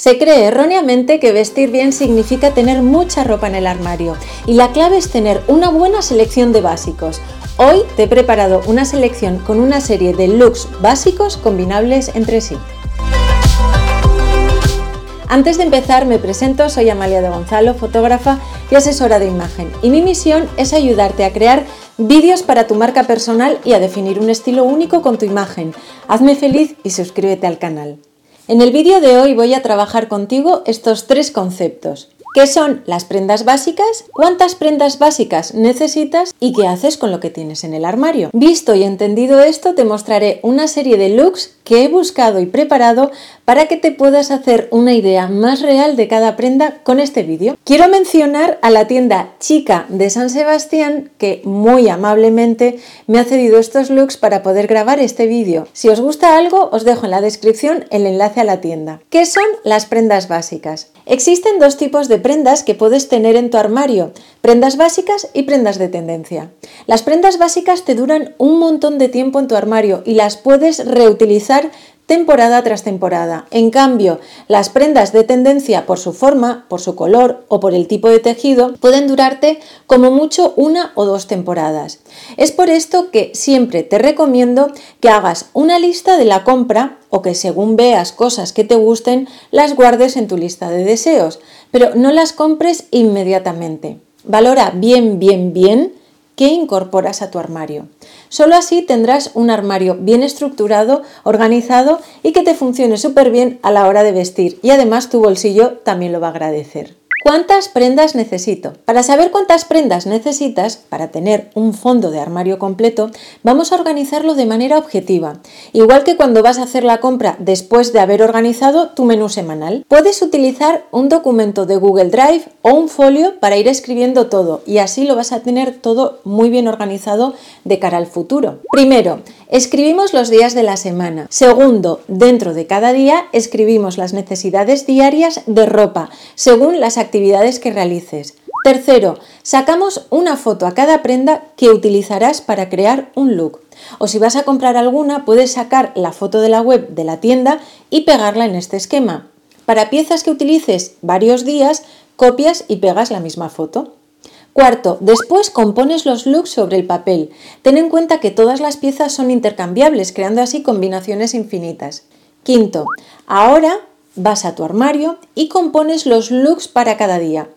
Se cree erróneamente que vestir bien significa tener mucha ropa en el armario y la clave es tener una buena selección de básicos. Hoy te he preparado una selección con una serie de looks básicos combinables entre sí. Antes de empezar me presento, soy Amalia de Gonzalo, fotógrafa y asesora de imagen y mi misión es ayudarte a crear vídeos para tu marca personal y a definir un estilo único con tu imagen. Hazme feliz y suscríbete al canal. En el vídeo de hoy voy a trabajar contigo estos tres conceptos. ¿Qué son las prendas básicas? ¿Cuántas prendas básicas necesitas? ¿Y qué haces con lo que tienes en el armario? Visto y entendido esto, te mostraré una serie de looks que he buscado y preparado para que te puedas hacer una idea más real de cada prenda con este vídeo. Quiero mencionar a la tienda Chica de San Sebastián que muy amablemente me ha cedido estos looks para poder grabar este vídeo. Si os gusta algo, os dejo en la descripción el enlace a la tienda. ¿Qué son las prendas básicas? Existen dos tipos de prendas que puedes tener en tu armario, prendas básicas y prendas de tendencia. Las prendas básicas te duran un montón de tiempo en tu armario y las puedes reutilizar temporada tras temporada. En cambio, las prendas de tendencia por su forma, por su color o por el tipo de tejido pueden durarte como mucho una o dos temporadas. Es por esto que siempre te recomiendo que hagas una lista de la compra o que según veas cosas que te gusten las guardes en tu lista de deseos, pero no las compres inmediatamente. Valora bien, bien, bien qué incorporas a tu armario. Solo así tendrás un armario bien estructurado, organizado y que te funcione súper bien a la hora de vestir y además tu bolsillo también lo va a agradecer. ¿Cuántas prendas necesito? Para saber cuántas prendas necesitas, para tener un fondo de armario completo, vamos a organizarlo de manera objetiva, igual que cuando vas a hacer la compra después de haber organizado tu menú semanal. Puedes utilizar un documento de Google Drive o un folio para ir escribiendo todo y así lo vas a tener todo muy bien organizado de cara al futuro. Primero, escribimos los días de la semana. Segundo, dentro de cada día escribimos las necesidades diarias de ropa, según las actividades que realices. Tercero, sacamos una foto a cada prenda que utilizarás para crear un look. O si vas a comprar alguna, puedes sacar la foto de la web de la tienda y pegarla en este esquema. Para piezas que utilices varios días, copias y pegas la misma foto. Cuarto, después compones los looks sobre el papel. Ten en cuenta que todas las piezas son intercambiables, creando así combinaciones infinitas. Quinto, ahora vas a tu armario y compones los looks para cada día.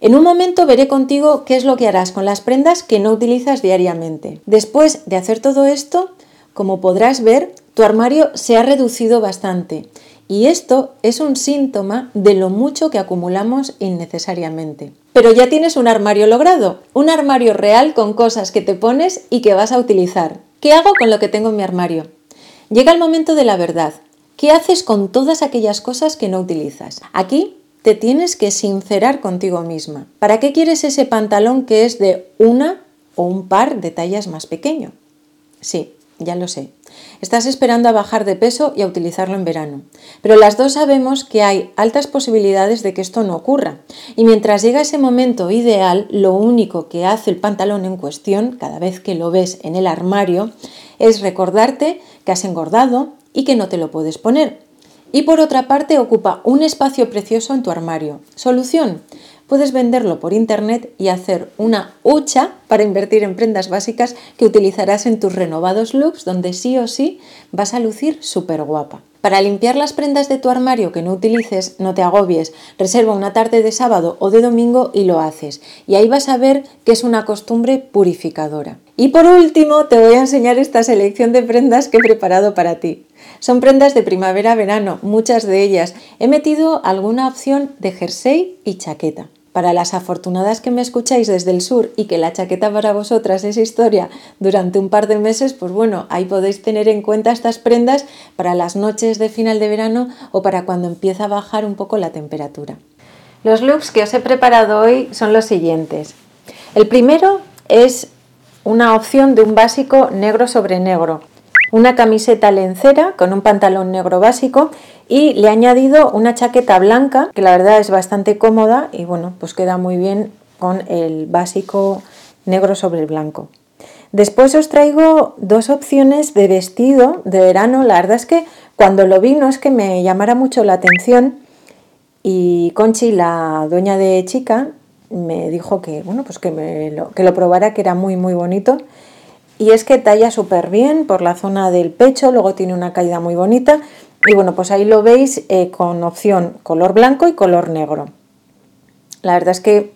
En un momento veré contigo qué es lo que harás con las prendas que no utilizas diariamente. Después de hacer todo esto, como podrás ver, tu armario se ha reducido bastante y esto es un síntoma de lo mucho que acumulamos innecesariamente. Pero ya tienes un armario logrado, un armario real con cosas que te pones y que vas a utilizar. ¿Qué hago con lo que tengo en mi armario? Llega el momento de la verdad. ¿Qué haces con todas aquellas cosas que no utilizas? Aquí te tienes que sincerar contigo misma. ¿Para qué quieres ese pantalón que es de una o un par de tallas más pequeño? Sí, ya lo sé. Estás esperando a bajar de peso y a utilizarlo en verano. Pero las dos sabemos que hay altas posibilidades de que esto no ocurra. Y mientras llega ese momento ideal, lo único que hace el pantalón en cuestión, cada vez que lo ves en el armario, es recordarte que has engordado, y que no te lo puedes poner. Y por otra parte ocupa un espacio precioso en tu armario. Solución. Puedes venderlo por internet y hacer una hucha para invertir en prendas básicas que utilizarás en tus renovados looks donde sí o sí vas a lucir súper guapa. Para limpiar las prendas de tu armario que no utilices, no te agobies, reserva una tarde de sábado o de domingo y lo haces. Y ahí vas a ver que es una costumbre purificadora. Y por último, te voy a enseñar esta selección de prendas que he preparado para ti. Son prendas de primavera-verano, muchas de ellas. He metido alguna opción de jersey y chaqueta. Para las afortunadas que me escucháis desde el sur y que la chaqueta para vosotras es historia durante un par de meses, pues bueno, ahí podéis tener en cuenta estas prendas para las noches de final de verano o para cuando empieza a bajar un poco la temperatura. Los looks que os he preparado hoy son los siguientes. El primero es una opción de un básico negro sobre negro una camiseta lencera con un pantalón negro básico y le he añadido una chaqueta blanca que la verdad es bastante cómoda y bueno, pues queda muy bien con el básico negro sobre el blanco. Después os traigo dos opciones de vestido de verano. La verdad es que cuando lo vi no es que me llamara mucho la atención Y Conchi, la dueña de Chica, me dijo que, bueno, pues que, que lo probara, que era muy, muy bonito. Y es que talla súper bien por la zona del pecho, luego tiene una caída muy bonita. Y bueno, pues ahí lo veis eh, con opción color blanco y color negro. La verdad es que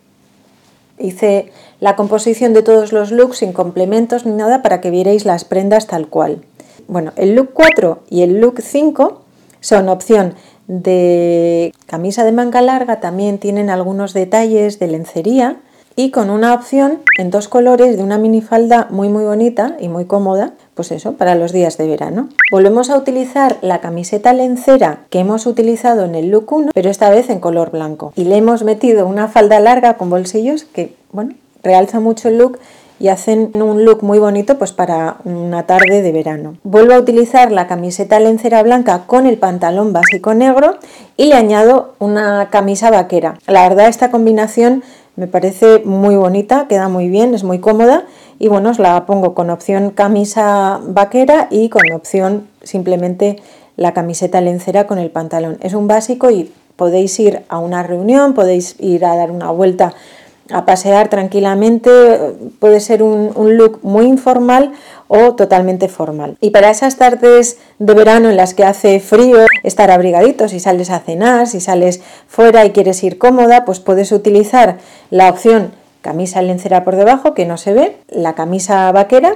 hice la composición de todos los looks sin complementos ni nada para que vierais las prendas tal cual. Bueno, el look 4 y el look 5 son opción de camisa de manga larga, también tienen algunos detalles de lencería y con una opción en dos colores de una minifalda muy muy bonita y muy cómoda, pues eso, para los días de verano. Volvemos a utilizar la camiseta lencera que hemos utilizado en el look 1, pero esta vez en color blanco. Y le hemos metido una falda larga con bolsillos que, bueno, realza mucho el look y hacen un look muy bonito pues para una tarde de verano. Vuelvo a utilizar la camiseta lencera blanca con el pantalón básico negro y le añado una camisa vaquera. La verdad esta combinación me parece muy bonita, queda muy bien, es muy cómoda y bueno, os la pongo con opción camisa vaquera y con opción simplemente la camiseta lencera con el pantalón. Es un básico y podéis ir a una reunión, podéis ir a dar una vuelta a pasear tranquilamente, puede ser un, look muy informal o totalmente formal. Y para esas tardes de verano en las que hace frío, estar abrigadito, si sales a cenar, si sales fuera y quieres ir cómoda, pues puedes utilizar la opción camisa lencera por debajo, que no se ve, la camisa vaquera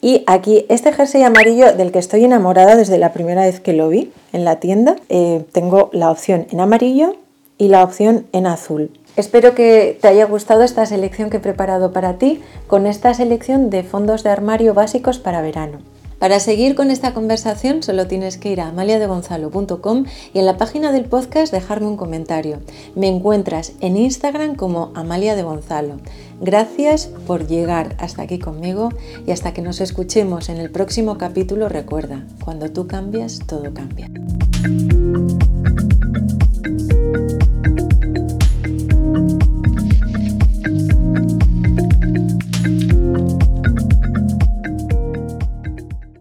y aquí este jersey amarillo del que estoy enamorada desde la primera vez que lo vi en la tienda, eh, tengo la opción en amarillo y la opción en azul. Espero que te haya gustado esta selección que he preparado para ti con esta selección de fondos de armario básicos para verano. Para seguir con esta conversación solo tienes que ir a amaliadegonzalo.com y en la página del podcast dejarme un comentario. Me encuentras en Instagram como Amalia de Gonzalo. Gracias por llegar hasta aquí conmigo y hasta que nos escuchemos en el próximo capítulo recuerda, cuando tú cambias, todo cambia.